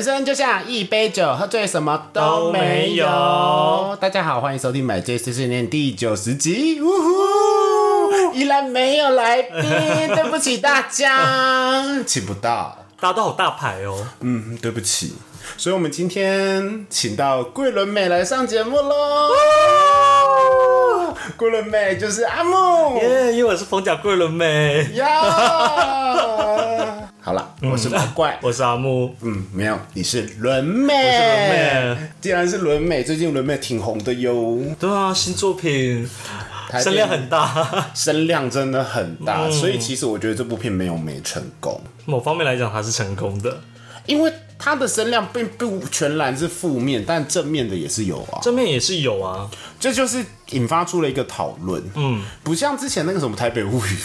人生就像一杯酒，喝醉什么都没有。大家好，欢迎收听《买醉碎碎念》第九十集。呜呼，依然没有来宾，对不起大家，请不到。大家都好大牌哦。嗯，对不起。所以，我们今天请到桂纶镁来上节目喽。桂纶镁就是阿木，耶，因为我是冯甲桂纶镁。呀。好了，我是阿怪，我是阿木。嗯，没有，你是伦美。我是伦美。既然是伦美，最近伦美挺红的哟。对啊，新作品声量很大，声量真的很大，所以其实我觉得这部片没有没成功。某方面来讲，它是成功的，因为它的声量并不全然是负面，但正面的也是有啊。正面也是有啊，这就是引发出了一个讨论。嗯，不像之前那个什么《台北物语》，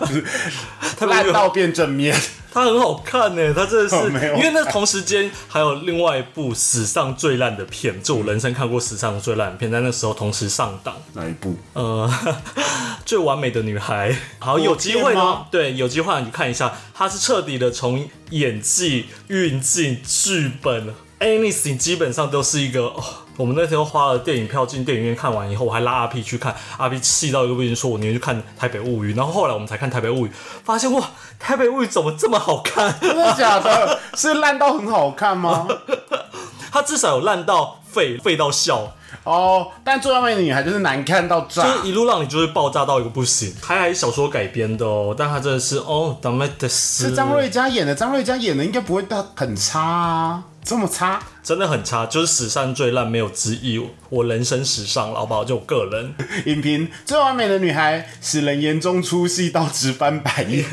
就是烂到变正面。它很好看呢，它真的是，因为那同时间还有另外一部史上最烂的片，就我人生看过史上最烂的片，在那时候同时上档。哪一部？呃，最完美的女孩。好，有机会呢，对，有机会你看一下，它是彻底的从演技、运镜、剧本，anything 基本上都是一个哦。我们那天花了电影票进电影院看完以后，我还拉阿 P 去看，阿 P 气到一个不行，说我宁愿去看《台北物语》。然后后来我们才看《台北物语》，发现哇，《台北物语》怎么这么好看？真的假的？是烂到很好看吗？它至少有烂到废，废到笑哦。但最完美的女孩就是难看到炸，就是一路让你就是爆炸到一个不行。还还小说改编的哦，但它真的是哦？是张瑞佳演的，张瑞佳演的应该不会到很差啊。这么差，真的很差，就是史上最烂，没有之一。我人生史上，好不好？就我个人 影评，最完美的女孩使人眼中出戏到直翻白眼。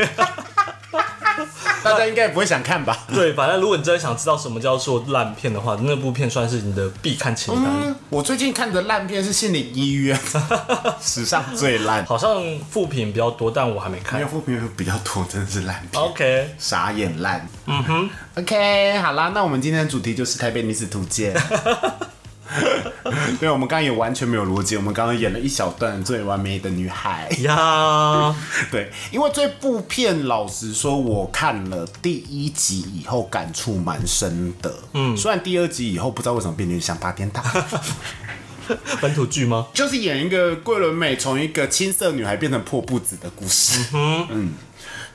大家应该不会想看吧？对，反正如果你真的想知道什么叫做烂片的话，那部片算是你的必看清单。我最近看的烂片是《心理医院》，史上最烂。好像副评比较多，但我还没看。因为副评比较多，真的是烂片。OK，傻眼烂。嗯哼，OK，好啦，那我们今天的主题就是《台北女子图鉴》。对，我们刚刚也完全没有逻辑。我们刚刚演了一小段最完美的女孩呀。对，因为这部片，老实说，我看了第一集以后感触蛮深的。嗯，虽然第二集以后不知道为什么变成像八点档。本土剧吗？就是演一个桂纶镁从一个青涩女孩变成破布子的故事。嗯。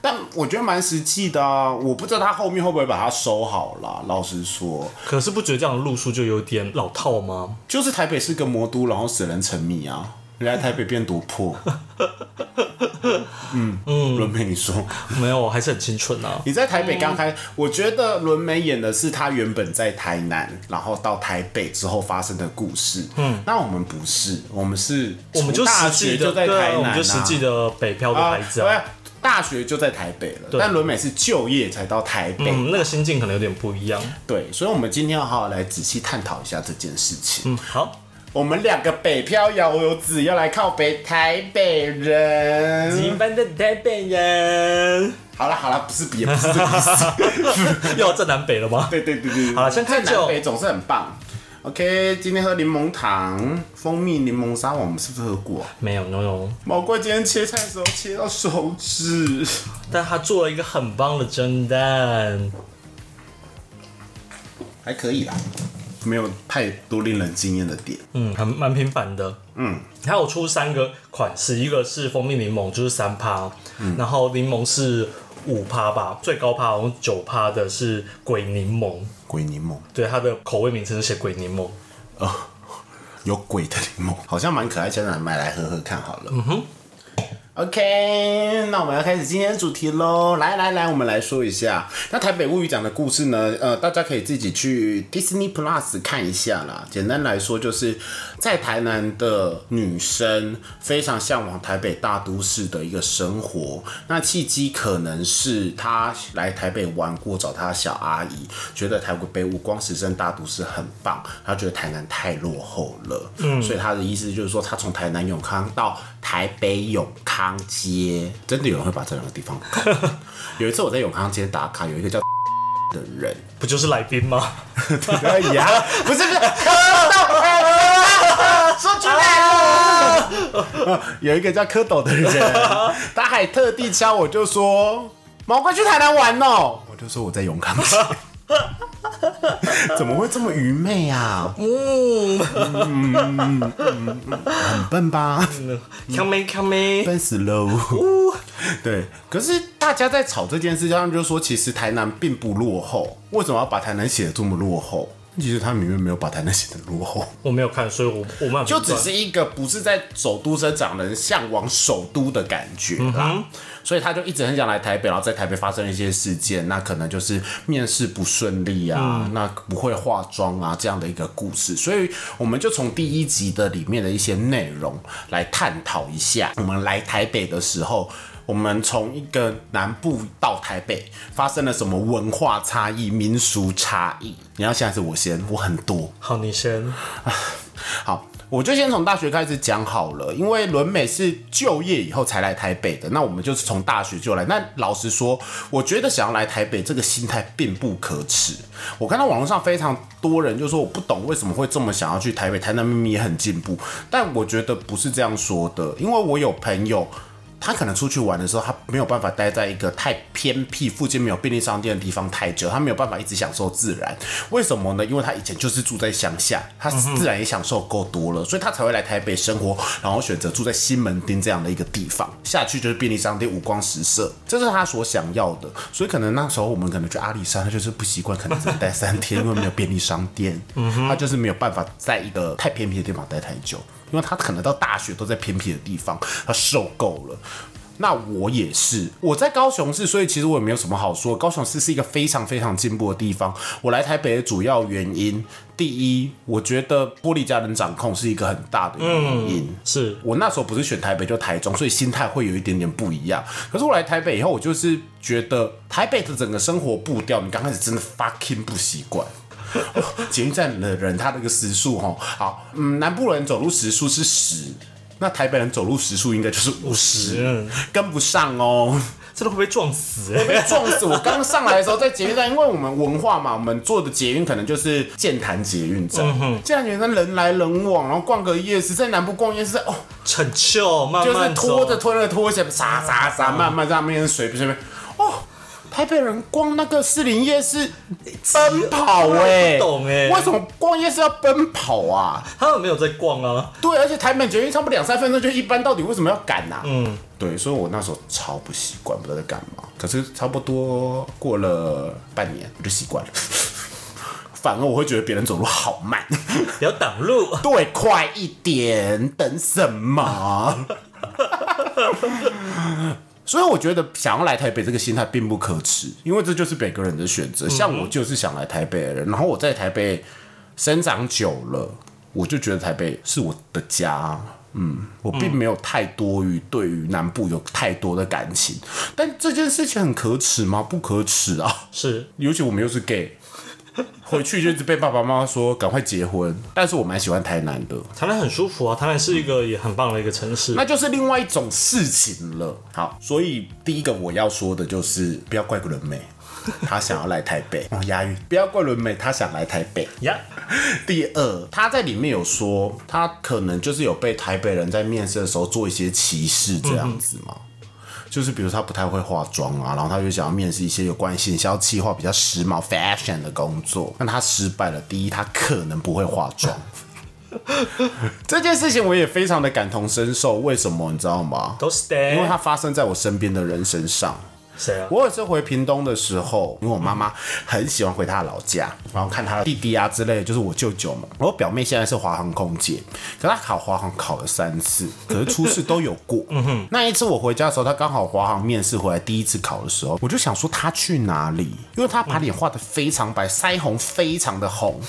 但我觉得蛮实际的啊，我不知道他后面会不会把它收好了。老实说，可是不觉得这样的路数就有点老套吗？就是台北是个魔都，然后使人沉迷啊，人家台北变多破。嗯嗯，伦美，你说没有，我还是很清纯啊。你在台北刚开，我觉得伦美演的是他原本在台南，然后到台北之后发生的故事。嗯，那我们不是，我们是，我们就大学就在台南，就实际的北漂的孩子啊。大学就在台北了，但伦美是就业才到台北，那个心境可能有点不一样。对，所以，我们今天要好好来仔细探讨一下这件事情。嗯，好，我们两个北漂摇游子要来靠北台北人，一般的台北人。好了好了，不是也不是这个意思，又要正南北了吗？对对对对，好了，先看南北总是很棒。OK，今天喝柠檬糖、蜂蜜柠檬沙，我们是不是喝过？没有，没有。毛怪今天切菜的时候切到手指，但他做了一个很棒的蒸蛋，还可以啦，没有太多令人惊艳的点。嗯，很蛮平凡的。嗯，还有出三个款式，一个是蜂蜜柠檬，就是三趴，然后柠檬是五趴吧，最高趴好像九趴的是鬼柠檬。鬼柠檬，对它的口味名称是写鬼柠檬，哦，有鬼的柠檬，好像蛮可爱，现在买来喝喝看好了。嗯哼。OK，那我们要开始今天的主题喽！来来来，我们来说一下。那台北物语讲的故事呢？呃，大家可以自己去 Disney Plus 看一下啦。简单来说，就是在台南的女生非常向往台北大都市的一个生活。那契机可能是她来台北玩过，找她小阿姨，觉得台北五光十胜大都市很棒，她觉得台南太落后了。嗯，所以她的意思就是说，她从台南永康到台北永康街，真的有人会把这两个地方 有一次我在永康街打卡，有一个叫 的人，不就是来宾吗？可以啊，不是不是，说出来了。有一个叫蝌蚪的人，他还特地敲我，就说毛怪去台南玩哦，我就说我在永康街。怎么会这么愚昧啊？嗯，很笨吧？强没强没，笨死喽！对，可是大家在吵这件事，他们就说，其实台南并不落后，为什么要把台南写的这么落后？其实他明明没有把台南写的落后，我没有看，所以我我没有就只是一个不是在首都生长的人向往首都的感觉啦。所以他就一直很想来台北，然后在台北发生了一些事件，那可能就是面试不顺利啊，那不会化妆啊这样的一个故事。所以我们就从第一集的里面的一些内容来探讨一下，我们来台北的时候。我们从一个南部到台北发生了什么文化差异、民俗差异？你要现在是我先，我很多。好，你先。好，我就先从大学开始讲好了，因为伦美是就业以后才来台北的，那我们就是从大学就来。那老实说，我觉得想要来台北这个心态并不可耻。我看到网络上非常多人就说我不懂为什么会这么想要去台北，台南明明也很进步，但我觉得不是这样说的，因为我有朋友。他可能出去玩的时候，他没有办法待在一个太偏僻、附近没有便利商店的地方太久，他没有办法一直享受自然。为什么呢？因为他以前就是住在乡下，他自然也享受够多了，所以他才会来台北生活，然后选择住在西门町这样的一个地方。下去就是便利商店，五光十色，这是他所想要的。所以可能那时候我们可能去阿里山，他就是不习惯，可能只能待三天，因为没有便利商店，他就是没有办法在一个太偏僻的地方待太久。因为他可能到大学都在偏僻的地方，他受够了。那我也是，我在高雄市，所以其实我也没有什么好说。高雄市是一个非常非常进步的地方。我来台北的主要原因，第一，我觉得玻璃家人掌控是一个很大的原因。是我那时候不是选台北就台中，所以心态会有一点点不一样。可是我来台北以后，我就是觉得台北的整个生活步调，你刚开始真的 fucking 不习惯。捷运站的人，他那个时速哈，好，嗯，南部人走路时速是十，那台北人走路时速应该就是五十，跟不上哦，真的会被撞死，会被撞死。我刚上来的时候在捷运站，因为我们文化嘛，我们坐的捷运可能就是健谈捷运站，健谈捷运站人来人往，然后逛个夜市，在南部逛夜市，哦，很秀，慢慢就是拖着拖着拖鞋，沙沙沙，慢慢在那边随便随便，哦。台北人逛那个士林夜市奔跑哎，不懂哎，为什么逛夜市要奔跑啊？他们没有在逛啊。对，而且台北捷运差不多两三分钟就一班，到底为什么要赶呐？嗯，对，所以我那时候超不习惯，不知道在干嘛。可是差不多过了半年，我就习惯了。反而我会觉得别人走路好慢，要挡路。对，快一点，等什么？所以我觉得想要来台北这个心态并不可耻，因为这就是每个人的选择。像我就是想来台北的人，然后我在台北生长久了，我就觉得台北是我的家。嗯，我并没有太多于对于南部有太多的感情，但这件事情很可耻吗？不可耻啊！是，尤其我们又是 gay。回去就一直被爸爸妈妈说赶快结婚，但是我蛮喜欢台南的，台南很舒服啊，台南是一个也很棒的一个城市，那就是另外一种事情了。好，所以第一个我要说的就是不要怪伦美，他想要来台北，哦，押韵，不要怪伦美，他想来台北。呀。第二，他在里面有说，他可能就是有被台北人在面试的时候做一些歧视这样子嘛。就是比如他不太会化妆啊，然后他就想要面试一些有关行销企划比较时髦 fashion 的工作，但他失败了。第一，他可能不会化妆，这件事情我也非常的感同身受。为什么你知道吗？都是因为它发生在我身边的人身上。谁啊？我有次回屏东的时候，因为我妈妈很喜欢回她的老家，然后看她的弟弟啊之类，就是我舅舅嘛。我表妹现在是华航空姐，可她考华航考了三次，可是初试都有过。嗯哼，那一次我回家的时候，她刚好华航面试回来第一次考的时候，我就想说她去哪里？因为她把脸画的非常白，腮红非常的红，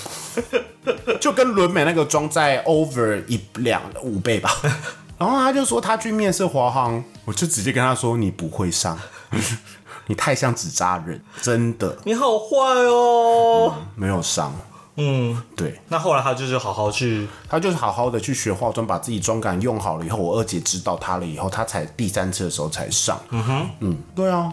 就跟伦美那个妆在 over 一两五倍吧。然后他就说他去面试华航，我就直接跟他说你不会上。你太像纸扎人，真的。你好坏哦，没有伤。嗯，对。那后来他就是好好去，他就是好好的去学化妆，把自己妆感用好了以后，我二姐知道他了以后，他才第三次的时候才上。嗯哼，嗯，对啊。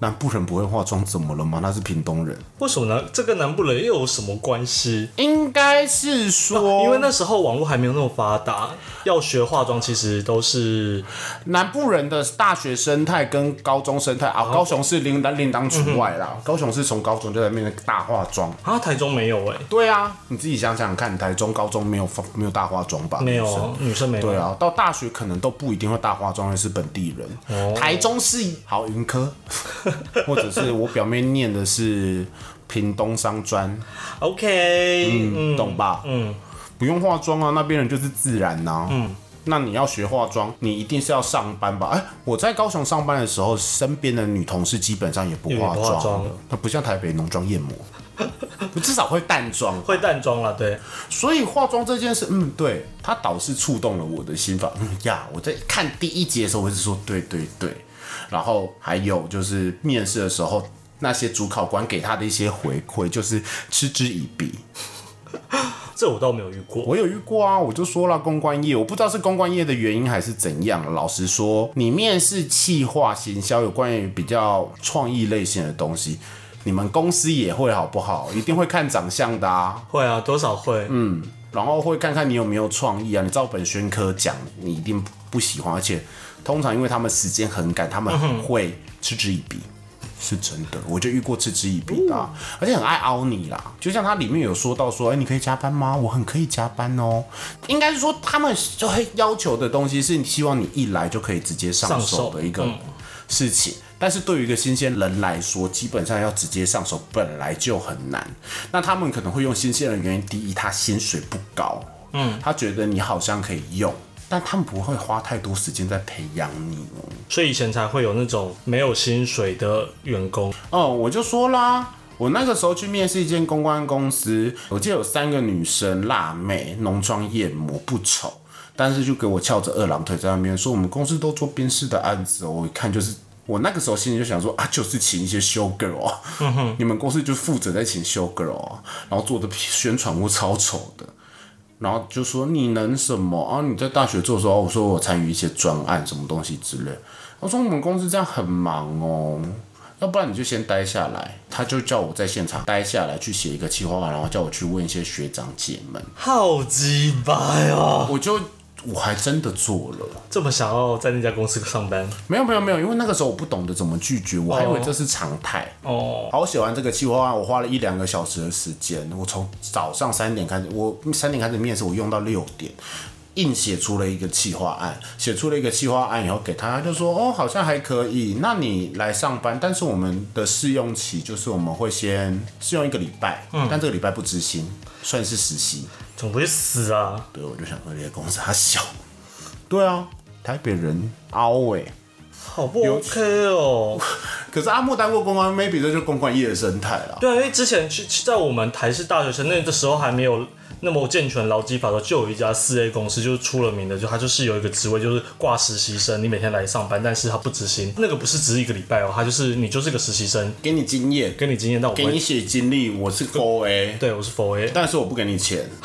南部人不会化妆，怎么了吗？他是屏东人，为什么呢？这跟南部人又有什么关系？应该是说，因为那时候网络还没有那么发达，要学化妆其实都是南部人的大学生态跟高中生态啊，高雄是另当另当除外啦。高雄是从高中就在面大化妆，啊，台中没有哎、对啊，你自己想想看，台中高中没有发没有大化妆吧？没女生有女生没有。对啊，到大学可能都不一定会大化妆，还是本地人。哦台中是好云科，或者是我表妹念的是屏东商专，OK，嗯，懂吧？嗯，不用化妆啊，那边人就是自然呐、嗯。那你要学化妆，你一定是要上班吧？哎、我在高雄上班的时候，身边的女同事基本上也不化妆她不像台北浓妆艳抹，至少会淡妆。会淡妆了，对，所以化妆这件事，嗯，对，它倒是触动了我的心房。嗯呀，我在看第一集的时候，我一直说对对对。然后还有就是面试的时候，那些主考官给他的一些回馈，就是嗤之以鼻。这我倒没有遇过。我有遇过啊，我就说了公关业，我不知道是公关业的原因还是怎样。老实说，你面试企划行销有关于比较创意类型的东西，你们公司也会好不好？一定会看长相的啊。会啊，多少会。嗯，然后会看看你有没有创意啊。你照本宣科讲，你一定不喜欢，而且通常因为他们时间很赶，他们很会嗤之以鼻。是真的，我就遇过嗤之以鼻的啊、而且很爱凹你啦。就像他里面有说到说，哎、你可以加班吗？我很可以加班哦。应该是说他们就会要求的东西是你希望你一来就可以直接上手上手的一个事情。但是对于一个新鲜人来说，基本上要直接上手本来就很难。那他们可能会用新鲜人，原因第一，他薪水不高，嗯，他觉得你好像可以用，但他们不会花太多时间在培养你哦。所以以前才会有那种没有薪水的员工。哦，我就说啦，我那个时候去面试一间公关公司，我记得有三个女生，辣妹，浓妆艳抹，不丑，但是就给我翘着二郎腿在那边说，我们公司都做边试的案子哦，我一看就是。我那个时候心里就想说啊，就是请一些 show girl 啊，你们公司就负责在请 show girl 哦，然后做的宣传物超丑的，然后就说你能什么啊？你在大学做的时候，我说我参与一些专案什么东西之类。我说我们公司这样很忙哦，要不然你就先待下来。他就叫我在现场待下来去写一个企划案，然后叫我去问一些学长姐们。好鸡巴哦！我就我还真的做了。这么想要在那家公司上班没有没有没有，因为那个时候我不懂得怎么拒绝，我还以为这是常态。哦，好，我写完这个计划案，我花了一两个小时的时间。我从早上三点开始，我三点开始面试，我用到六点，硬写出了一个企划案。写出了一个企划案以后给他，他就说：“哦，好像还可以。那你来上班，但是我们的试用期就是我们会先试用一个礼拜，嗯但这个礼拜不执行，算是实习。怎么会死啊？对，我就想说，这些公司它小。对啊，台北人凹哎、好不 OK 哦。可是阿木当过公关，maybe 这就是公关业的生态啦。对啊，因为之前去在我们台式大学生那个时候还没有那么健全劳基法的，就有一家四 A 公司就是出了名的，就它就是有一个职位就是挂实习生，你每天来上班，但是他不执行，那个不是只是一个礼拜哦，他就是你就是个实习生，给你经验，给你经验，但我给你写经历，我是 Four A，。对我是 Four A，但是我不给你钱。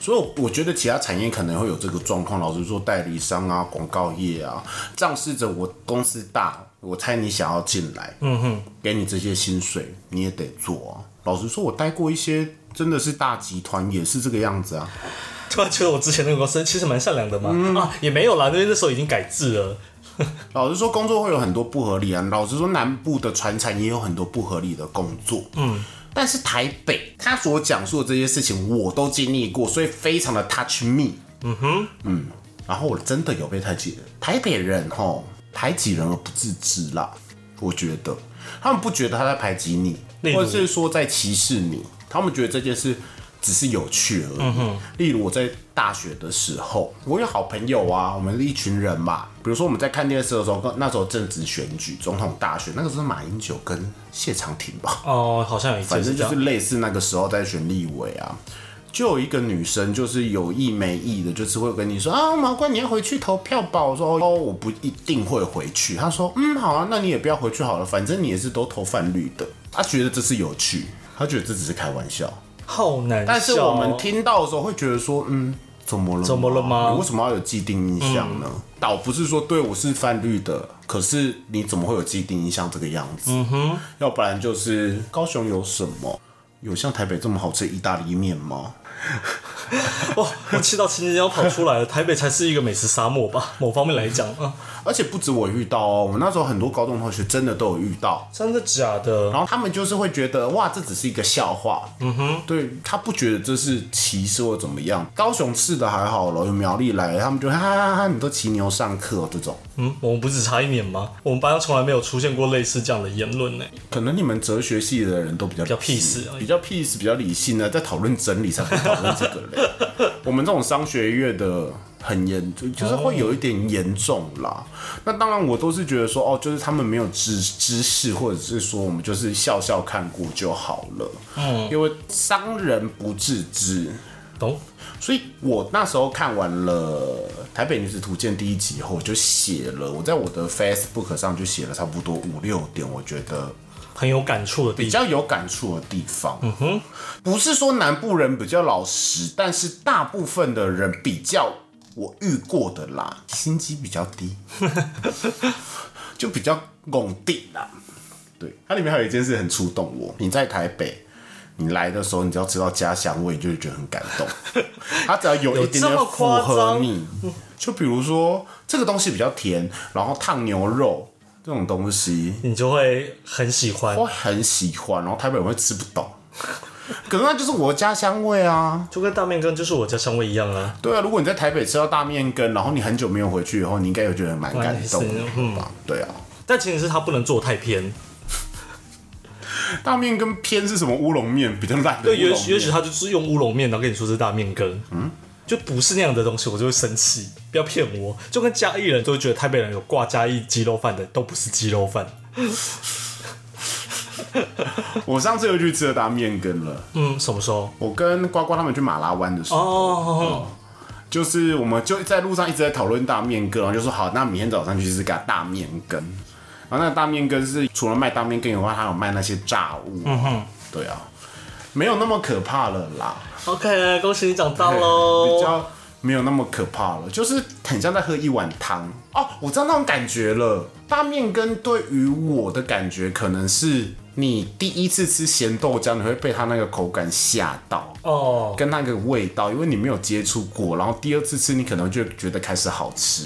所以我觉得其他产业可能会有这个状况，老实说，代理商啊、广告业啊，仗势着我公司大，我猜你想要进来，嗯哼，给你这些薪水，你也得做啊。老实说，我待过一些真的是大集团，也是这个样子啊。突然觉得我之前那个公司其实蛮善良的嘛，啊也没有啦，因为那时候已经改制了。老实说，工作会有很多不合理啊。老实说，南部的船产也有很多不合理的工作。嗯，但是台北他所讲述的这些事情，我都经历过，所以非常的 touch me。嗯哼，嗯，然后我真的有被排挤人。台北人吼排挤人而不自知啦，我觉得他们不觉得他在排挤你，或者是说在歧视你，他们觉得这件事。只是有趣而已。例如我在大学的时候，我有好朋友啊，我们是一群人嘛。比如说我们在看电视的时候，那时候正值选举，总统大选，那个时候马英九跟谢长廷吧，哦，好像有一次反正就是类似那个时候在选立委啊。就有一个女生，就是有意没意的，就是会跟你说啊，毛怪你要回去投票吧。我说哦，我不一定会回去。她说嗯，好啊，那你也不要回去好了，反正你也是都投泛绿的。她觉得这是有趣，她觉得这只是开玩笑。好难笑。但是我们听到的时候会觉得说，嗯，怎么了？怎么了吗你为什么要有既定印象呢？倒不是说对我是泛绿的，可是你怎么会有既定印象这个样子？嗯哼，要不然就是高雄有什么？有像台北这么好吃的意大利面吗？哇，我气到青筋要跑出来了。台北才是一个美食沙漠吧？某方面来讲啊，而且不止我遇到哦，我那时候很多高中同学真的都有遇到，真的假的？然后他们就是会觉得哇，这只是一个笑话。嗯哼，对他不觉得这是歧视或怎么样。高雄市的还好了，有苗栗来，他们就哈哈哈，你都骑牛上课哦这种。嗯，我们不只差一年吗？我们班上从来没有出现过类似这样的言论呢。可能你们哲学系的人都比较比较 peace，比较 peace，比较理性呢，在讨论真理才会讨论这个嘞。我们这种商学院的很严，就就是会有一点严重啦。那当然，我都是觉得说，哦，就是他们没有知知识，或者是说我们就是笑笑看过就好了。嗯，因为商人不自知，懂。所以我那时候看完了《台北女子图鉴》第一集以后，我就写了，我在我的 Facebook 上就写了差不多五六点，我觉得很有感触的地方比较有感触的地方。嗯哼，不是说南部人比较老实，但是大部分的人比较我遇过的啦，心机比较低，就比较拱地啦。对，它里面还有一件事很触动我，你在台北。你来的时候，你只要吃到家乡味，就会觉得很感动。它只要有一点点符合你，就比如说这个东西比较甜，然后烫牛肉这种东西，你就会很喜欢，我很喜欢。然后台北人会吃不懂，可能那就是我家乡味啊，就跟大面羹就是我家乡味一样啊。对啊，如果你在台北吃到大面羹，然后你很久没有回去以后，你应该会觉得蛮感动的吧？对啊，但前提是它不能做太偏。大面跟偏是什么乌龙面比较烂的？对，也许也许他就是用乌龙面，然后跟你说是大面羹，嗯，就不是那样的东西，我就会生气，不要骗我。就跟嘉义人都觉得台北人有挂嘉义鸡肉饭的，都不是鸡肉饭。我上次又去吃了大面羹了，嗯，什么时候？我跟呱呱他们去马拉湾的时候，哦，就是我们就在路上一直在讨论大面羹，然后就说好，那明天早上去吃个大面羹。然后那个大面羹是除了卖大面羹以外，还有卖那些炸物。嗯哼，对啊，没有那么可怕了啦。OK，恭喜你长大喽。比较没有那么可怕了，就是很像在喝一碗汤哦。我知道那种感觉了。大面羹对于我的感觉可能是。你第一次吃咸豆浆，你会被它那个口感吓到哦，跟那个味道，因为你没有接触过。然后第二次吃，你可能就觉得开始好吃。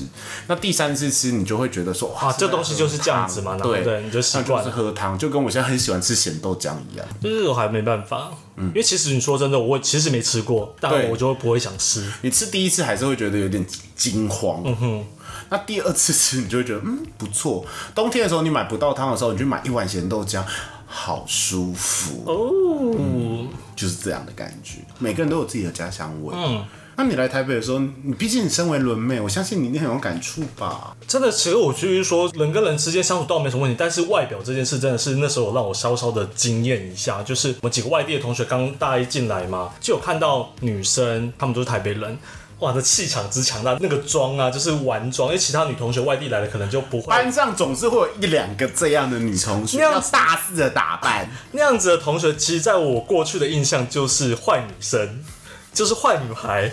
那第三次吃，你就会觉得说，哇，这东西就是这样子嘛，对对，你就习惯是喝汤，就跟我现在很喜欢吃咸豆浆一样。就是我还没办法，嗯，因为其实你说真的，我其实没吃过，但我就不会想吃。你吃第一次还是会觉得有点惊慌，嗯哼。那第二次吃，你就会觉得嗯不错。冬天的时候你买不到汤的时候，你去买一碗咸豆浆。好舒服哦，就是这样的感觉。每个人都有自己的家乡味。嗯，那你来台北的时候，你毕竟你身为轮妹，我相信你一定很有感触吧？真的，其实我就是说，人跟人之间相处倒没什么问题，但是外表这件事真的是那时候让我稍稍的惊艳一下。就是我们几个外地的同学刚大一进来嘛，就有看到女生，她们都是台北人。哇，这气场之强大，那个妆啊，就是玩妆，因为其他女同学外地来的可能就不会。班上总是会有一两个这样的女同学，那样大肆的打扮，那样子的同学，其实在我过去的印象就是坏女生，就是坏女孩。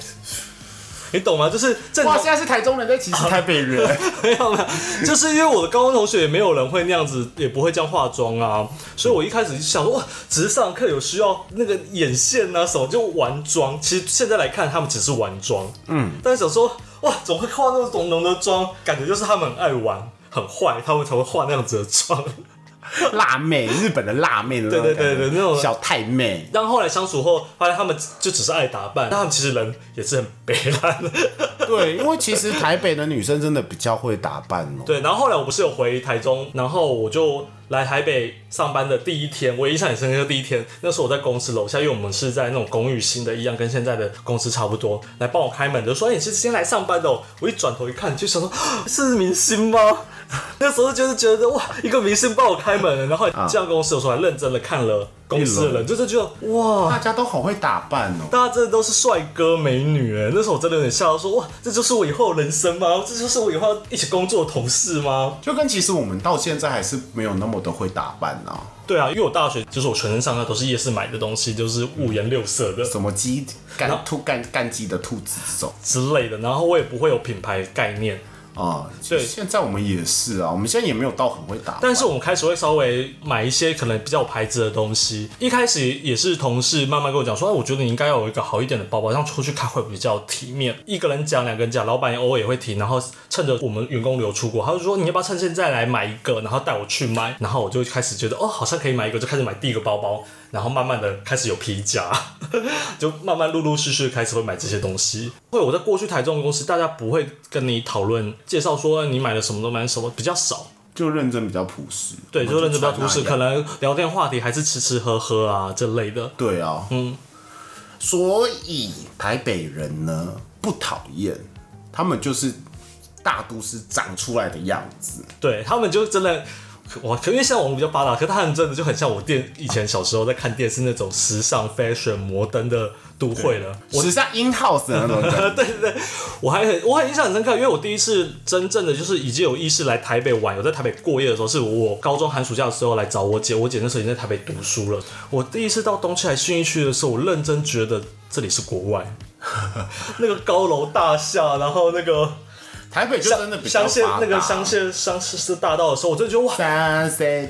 你懂吗？就是哇，现在是台中人在歧视台北人，没有没有，就是因为我的高中同学也没有人会那样子，也不会这样化妆啊，所以我一开始就想说，哇，只是上课有需要那个眼线啊什么就玩妆。其实现在来看，他们只是玩妆，嗯，但是想说，哇，怎么会化那种浓的妆？感觉就是他们很爱玩，很坏，他们才会化那样子的妆。辣妹，日本的辣妹，对对对对，那种小太妹。但后来相处后，发现他们就只是爱打扮，但他们其实人也是很悲惨的。对，因为其实台北的女生真的比较会打扮哦。对，然后后来我不是有回台中，然后我就来台北上班的第一天，我印象很深刻。第一天那时候我在公司楼下，因为我们是在那种公寓新的，一样跟现在的公司差不多，来帮我开门，就说：“哎，你是今天来上班的哦。”我一转头一看，就想说：“ 是明星吗？” 那时候就是觉得哇，一个明星帮我开门，然后这样公司，有时候还认真的看了公司的人，就是觉得哇，大家都好会打扮哦，大家真的都是帅哥美女哎。那时候我真的有点笑，说哇，这就是我以后人生吗？这就是我以后一起工作的同事吗？就跟其实我们到现在还是没有那么的会打扮啊。对啊，因为我大学就是我全身上下都是夜市买的东西，就是五颜六色的，什么鸡干兔干干鸡的兔子这种之类的，然后我也不会有品牌概念。啊。对现在我们也是啊，我们现在也没有到很会打，但是我们开始会稍微买一些可能比较有牌子的东西。一开始也是同事慢慢跟我讲说，哎，我觉得你应该要有一个好一点的包包，这样出去开会比较体面。一个人讲，两个人讲，老板偶尔也会提，然后趁着我们员工流出国，他就说你要不要趁现在来买一个，然后带我去买，然后我就开始觉得哦，好像可以买一个，就开始买第一个包包，然后慢慢的开始有皮夹，就慢慢陆陆续续开始会买这些东西。会我在过去台中的公司，大家不会跟你讨论介绍说你买了什么都买了什么，比较少。就认真比较朴实，对，就认真比较朴实，可能能聊天话题还是吃吃喝喝啊这类的。对啊，嗯，所以台北人呢不讨厌，他们就是大都市长出来的样子。对他们就真的，哇，可因为现在网络比较发达，可他很真的就很像我电以前小时候在看电视那种时尚、fashion、摩登的都会了。我时尚 in house 的那种人，对对对，我还很我很印象很深刻，因为我第一次真正的就是已经有意识来台北玩，有在台北过夜的时候，是我高中寒暑假的时候来找我姐，我姐那时候已经在台北读书了。我第一次到东区来信义区的时候，我认真觉得这里是国外，那个高楼大厦，然后那个台北就真的比较发达那个香榭香市大道的时候，我真的觉得哇。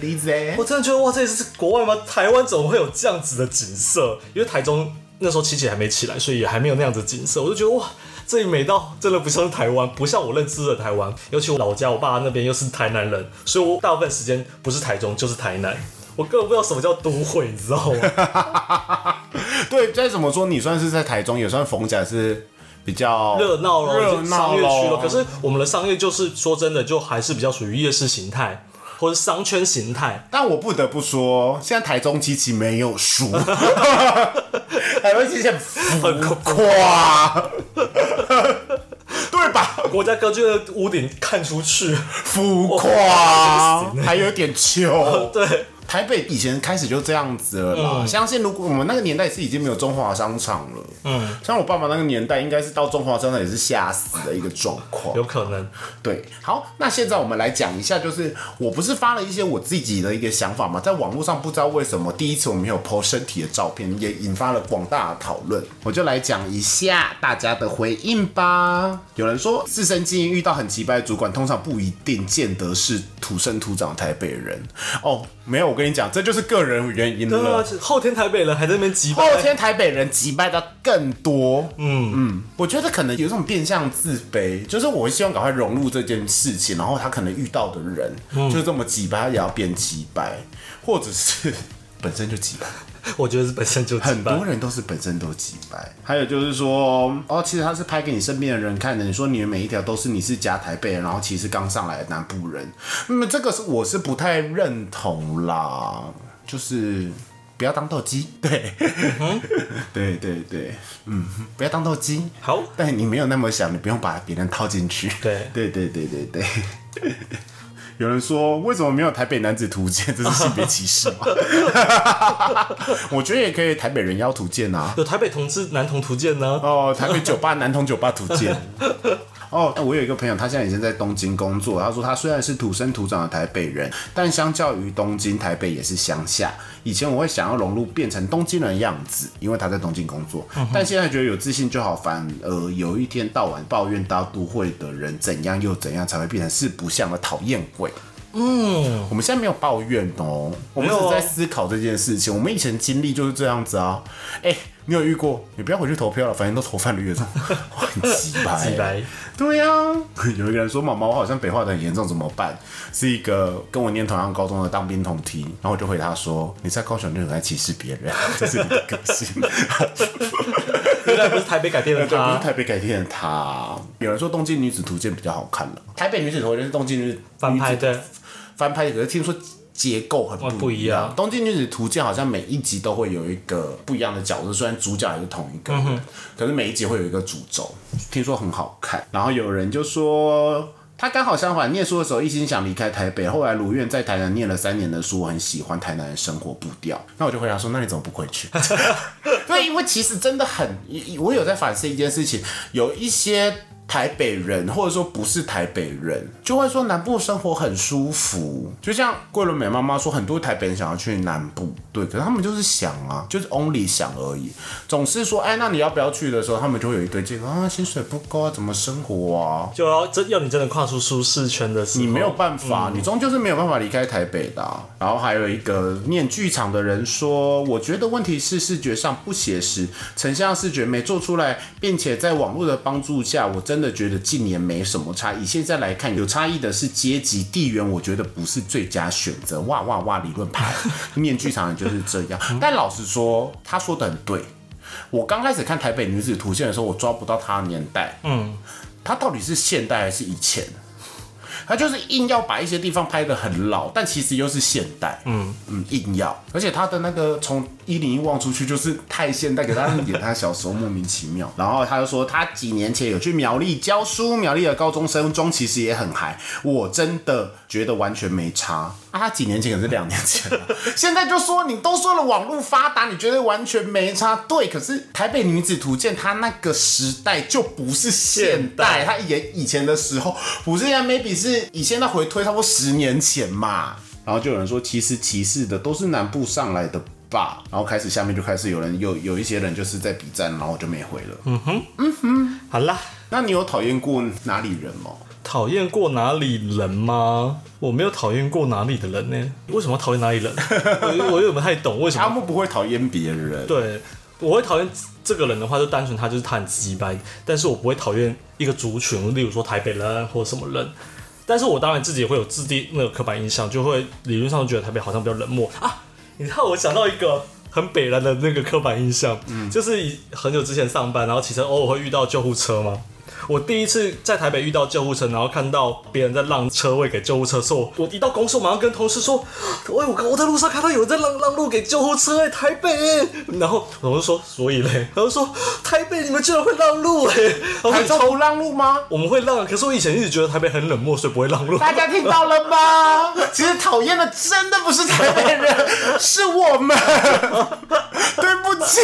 DJ 我真的觉得哇，这里是国外吗？台湾怎么会有这样子的景色？因为台中那时候七姐还没起来，所以也还没有那样子的景色。我就觉得哇，这里美到真的不像是台湾，不像我认知的台湾。尤其我老家，我爸那边又是台南人，所以我大部分时间不是台中就是台南。我根本不知道什么叫都会，你知道吗？对，再怎么说，你算是在台中，也算逢甲是比较热闹咯，热闹商业区咯咯。可是我们的商业就是说真的，就还是比较属于夜市形态或者商圈形态。但我不得不说，现在台中机器没有输，台中机器很浮夸，对吧？国家歌剧的屋顶看出去，浮夸，还有点穷。对。台北以前开始就这样子了啦，相信如果我们那个年代是已经没有中华商场了，嗯，像我爸爸那个年代，应该是到中华商场也是吓死的一个状况。有可能，对，好，那现在我们来讲一下，就是我不是发了一些我自己的一个想法嘛，在网络上不知道为什么第一次我们有 po 身体的照片，也引发了广大的讨论，我就来讲一下大家的回应吧。有人说自身经营遇到很奇葩的主管，通常不一定见得是土生土长的台北人。哦，没有，我跟你讲，这就是个人原因对啊了。，后天台北人还在那边挤后天台北人击败的更多，嗯。嗯，我觉得可能有一种变相自卑，就是我希望赶快融入这件事情，然后他可能遇到的人、就这么击败，他也要变击败，或者是 本身就击败，我觉得是本身就很多人都是本身都几百。还有就是说，哦，其实他是拍给你身边的人看的，你说你的每一条都是你是假台北人，然后其实刚上来的南部人，那么这个是我是不太认同啦，就是。不要当斗鸡，对，对对对，嗯，不要当斗鸡。好，但你没有那么想，你不用把别人套进去。对对对对对对。有人说，为什么没有台北男子图鉴？这是性别歧视吗？我觉得也可以，台北人妖图鉴啊。有台北同志男童图鉴呢。哦，台北酒吧男童酒吧图鉴。哦，我有一个朋友，他现在已经在东京工作。他说，他虽然是土生土长的台北人，但相较于东京，台北也是乡下。以前我会想要融入，变成东京人的样子，因为他在东京工作。但现在觉得有自信就好，反而有一天到晚抱怨大都会的人怎样又怎样，才会变成四不像的讨厌鬼。嗯，我们现在没有抱怨哦，我们只是在思考这件事情。我们以前经历就是这样子啊。哎、你有遇过？你不要回去投票了，反正都投泛绿的，哇很鸡白、鸡白对呀、有一个人说：“妈妈，我好像北化的很严重，怎么办？”是一个跟我念同样高中的当兵同梯，然后我就回答说：“你在高雄就很爱歧视别人，这是你的个性。”原来不是台北改变了他，不是，台北改变的他。有人说《东京女子图鉴》比较好看了，台北女子图鉴是东京女翻拍的，翻拍，可是听说结构很哦不一不一样。东京女子图鉴好像每一集都会有一个不一样的角色，虽然主角也是同一个人，可是每一集会有一个主轴，听说很好看。然后有人就说。他刚好相反，念书的时候一心想离开台北，后来如愿在台南念了三年的书，我很喜欢台南的生活步调。那我就回答说：“那你怎么不回去？” 对，因为其实真的很，我有在反思一件事情，有一些台北人，或者说不是台北人，就会说南部生活很舒服。就像桂纶镁妈妈说，很多台北人想要去南部，对，可是他们就是想啊，就是 only 想而已。总是说，哎，那你要不要去的时候，他们就会有一堆借口啊，薪水不高啊，怎么生活啊？就要真要你真的跨出舒适圈的时候，你没有办法，你终究是没有办法离开台北的啊、然后还有一个念剧场的人说，我觉得问题是视觉上不写实，成像视觉没做出来，并且在网络的帮助下，我真的觉得近年没什么差异。现在来看，有差异的是阶级地缘，我觉得不是最佳选择。哇哇哇！理论派面具厂人就是这样。但老实说，他说的很对。我刚开始看《台北女子图鉴》的时候，我抓不到她的年代。嗯，她到底是现代还是以前？他就是硬要把一些地方拍得很老，但其实又是现代。嗯嗯，硬要，而且他的那个从一零一望出去就是太现代，给他演他小时候莫名其妙。然后他就说他几年前有去苗栗教书，苗栗的高中生中其实也很嗨，我真的觉得完全没差。啊，他几年前可是两年前了，现在就说你都说了网络发达，你觉得完全没差？对，可是台北女子图鉴它那个时代就不是现代，它演以前的时候不是现在 maybe 是。以现在回推差不多十年前嘛，然后就有人说，其实歧视的都是南部上来的吧，然后开始下面就开始有人有有一些人就是在比战，然后我就没回了。嗯哼，嗯哼，好啦，那你有讨厌过哪里人吗？讨厌过哪里人吗？我没有讨厌过哪里的人呢。为什么讨厌哪里人？我我有不太懂为什么。阿木不会讨厌别人。对，我会讨厌这个人的话，就单纯他就是他很鸡掰，但是我不会讨厌一个族群，例如说台北人或者什么人。但是我当然自己也会有自定那个刻板印象，就会理论上觉得台北好像比较冷漠啊。你看我想到一个很北然的那个刻板印象，嗯，就是很久之前上班，然后骑车偶尔会遇到救护车吗？我第一次在台北遇到救护车，然后看到别人在让车位给救护车，说我一到公司马上跟同事说，喂，我我在路上看到有人在让让路给救护车，哎，台北，然后我就说，所以嘞，他就说台北你们居然会让路，哎，台中不让路吗？我们会让，可是我以前一直觉得台北很冷漠，所以不会让路。大家听到了吗？其实讨厌的真的不是台北人，是我们。对不起，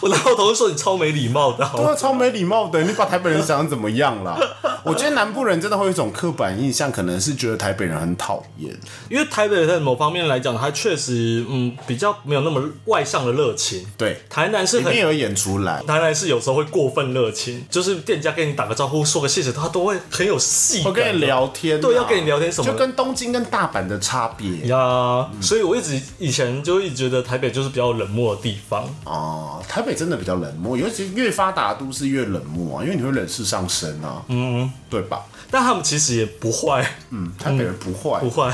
我然后同事说你超没礼貌的，对，超没礼貌的，你把台北人想怎么样啦？我觉得南部人真的会有一种刻板印象，可能是觉得台北人很讨厌，因为台北人在某方面来讲，他确实嗯比较没有那么外向的热情。对，台南是很有演出来，台南是有时候会过分热情，就是店家跟你打个招呼，说个谢谢，他都会很有戏，我跟你聊天，对，要跟你聊天什么，就跟东京跟大阪的差别。呀。所以我一直以前就一直觉得台北就是比较冷漠的地方。哦，台北真的比较冷漠，尤其越发达都市越冷漠啊，因为你会冷势上升啊，嗯，对吧？但他们其实也不坏，嗯，台北人不坏，不坏。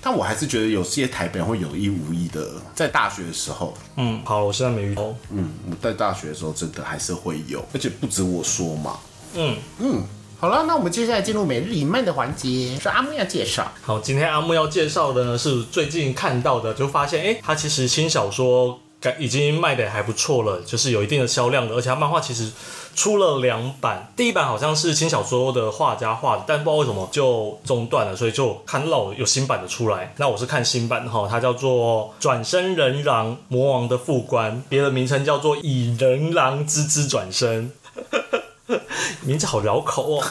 但我还是觉得有些台北人会有意无意的，在大学的时候，嗯，好，我现在没遇到，嗯，我在大学的时候真的还是会有，而且不止我说嘛，嗯。嗯，好了，那我们接下来进入每日一漫的环节，是阿木要介绍。好，今天阿木要介绍的呢是最近看到的，就发现，哎，他其实轻小说已经卖的还不错了，就是有一定的销量的，而且他漫画其实。出了两版，第一版好像是轻小说的画家画的，但不知道为什么就中断了，所以就看到有新版的出来。那我是看新版的哈，它叫做《转生人狼魔王的副官》，别的名称叫做《以人狼之姿转生》，名字好绕口哦。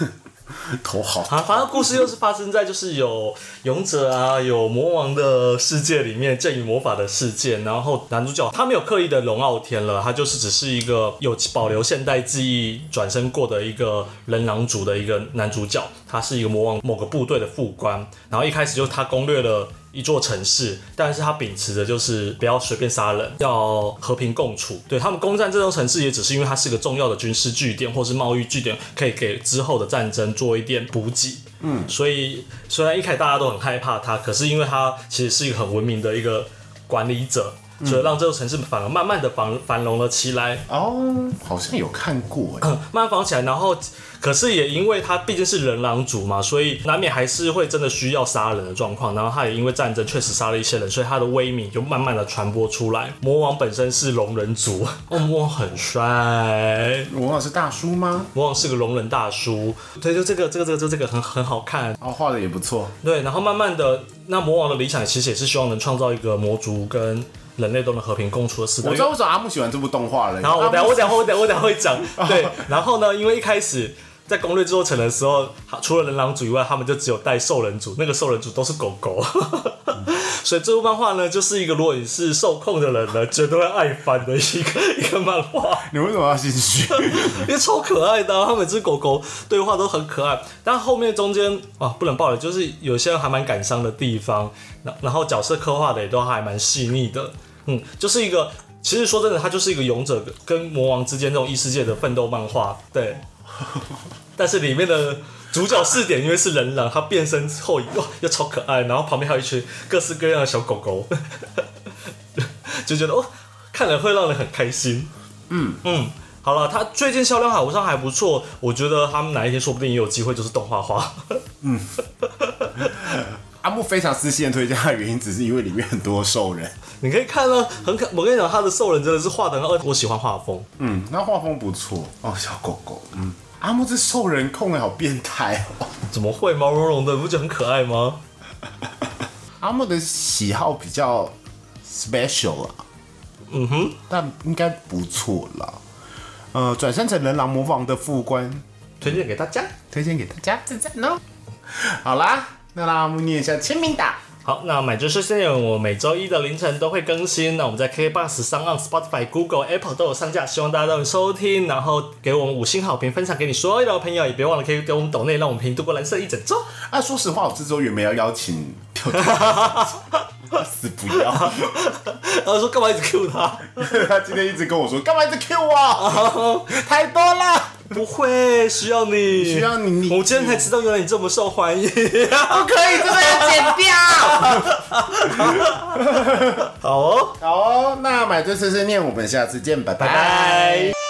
头好啊！反正故事又是发生在就是有勇者啊，有魔王的世界里面，正与魔法的世界。然后男主角他没有刻意的龙傲天了，他就是只是一个有保留现代记忆转身过的一个人狼族的一个男主角。他是一个魔王某个部队的副官，然后一开始就他攻略了。一座城市，但是他秉持的就是不要随便杀人，要和平共处。对他们攻占这座城市，也只是因为它是个重要的军事据点或是贸易据点，可以给之后的战争做一点补给。嗯，所以虽然一开始大家都很害怕他，可是因为他其实是一个很文明的一个管理者。所以让这座城市反而慢慢的繁繁荣了起来。哦，好像有看过哎，慢慢繁荣起来。然后，可是也因为他毕竟是人狼族嘛，所以难免还是会真的需要杀人的状况。然后他也因为战争确实杀了一些人，所以他的威名就慢慢的传播出来。魔王本身是龙人族，哦，魔王很帅。魔王是大叔吗？魔王是个龙人大叔。对，就这个这个这个这这个很很好看。哦，画的也不错。对，然后慢慢的，那魔王的理想其实也是希望能创造一个魔族跟。人类都能和平共处的时代。我知道为什么阿木喜欢这部动画了。然后我等下我等下我等下我等下会讲。对，然后呢，因为一开始在攻略制作城的时候，除了人狼组以外，他们就只有带兽人组，那个兽人组都是狗狗。所以这部漫画呢，就是一个如果你是受控的人呢，绝对会爱翻的一个一个漫画。你为什么要兴趣？因为超可爱的，他每只狗狗对话都很可爱。但后面中间啊，不能爆了，就是有些人还蛮感伤的地方。然然后角色刻画的也都还蛮细腻的。嗯，就是一个，其实说真的，它就是一个勇者跟魔王之间这种异世界的奋斗漫画。对。但是里面的主角视点因为是人狼，他变身后哇又超可爱，然后旁边还有一群各式各样的小狗狗，就觉得哦，看了会让人很开心。嗯嗯，好了，他最近销量好像还不错，我觉得他们哪一天说不定也有机会就是动画化。嗯，阿木非常私心的推荐他的原因，只是因为里面很多兽人。你可以看到，很可，我跟你讲，他的兽人真的是画的很，我喜欢画风。嗯，那画风不错哦，小狗狗，嗯。阿木这兽人控的好变态哦！怎么会毛茸茸的，不觉得很可爱吗？阿木的喜好比较 special 啊，嗯哼，但应该不错啦。呃，转身成人狼魔王的副官，推荐给大家，推荐给大家，赞赞哦。好啦，那让阿木念一下签名档。好，那买知识先有我每周一的凌晨都会更新。那我们在 KBox 上、岸 Spotify、Google、Apple 都有上架，希望大家都能收听，然后给我们五星好评，分享给你所有的朋友，也别忘了可以给我们抖内，让我们陪你度过蓝色一整周。啊，说实话，我这周也没要邀请，死不要，然后说干嘛一直 Q 他？他今天一直跟我说干嘛一直 Q 我？太多了。不会需要你，需要你。我今天才知道，原来你这么受欢迎。不可以，这个要剪掉。好哦，好哦。那买醉碎碎念，我们下次见，拜拜。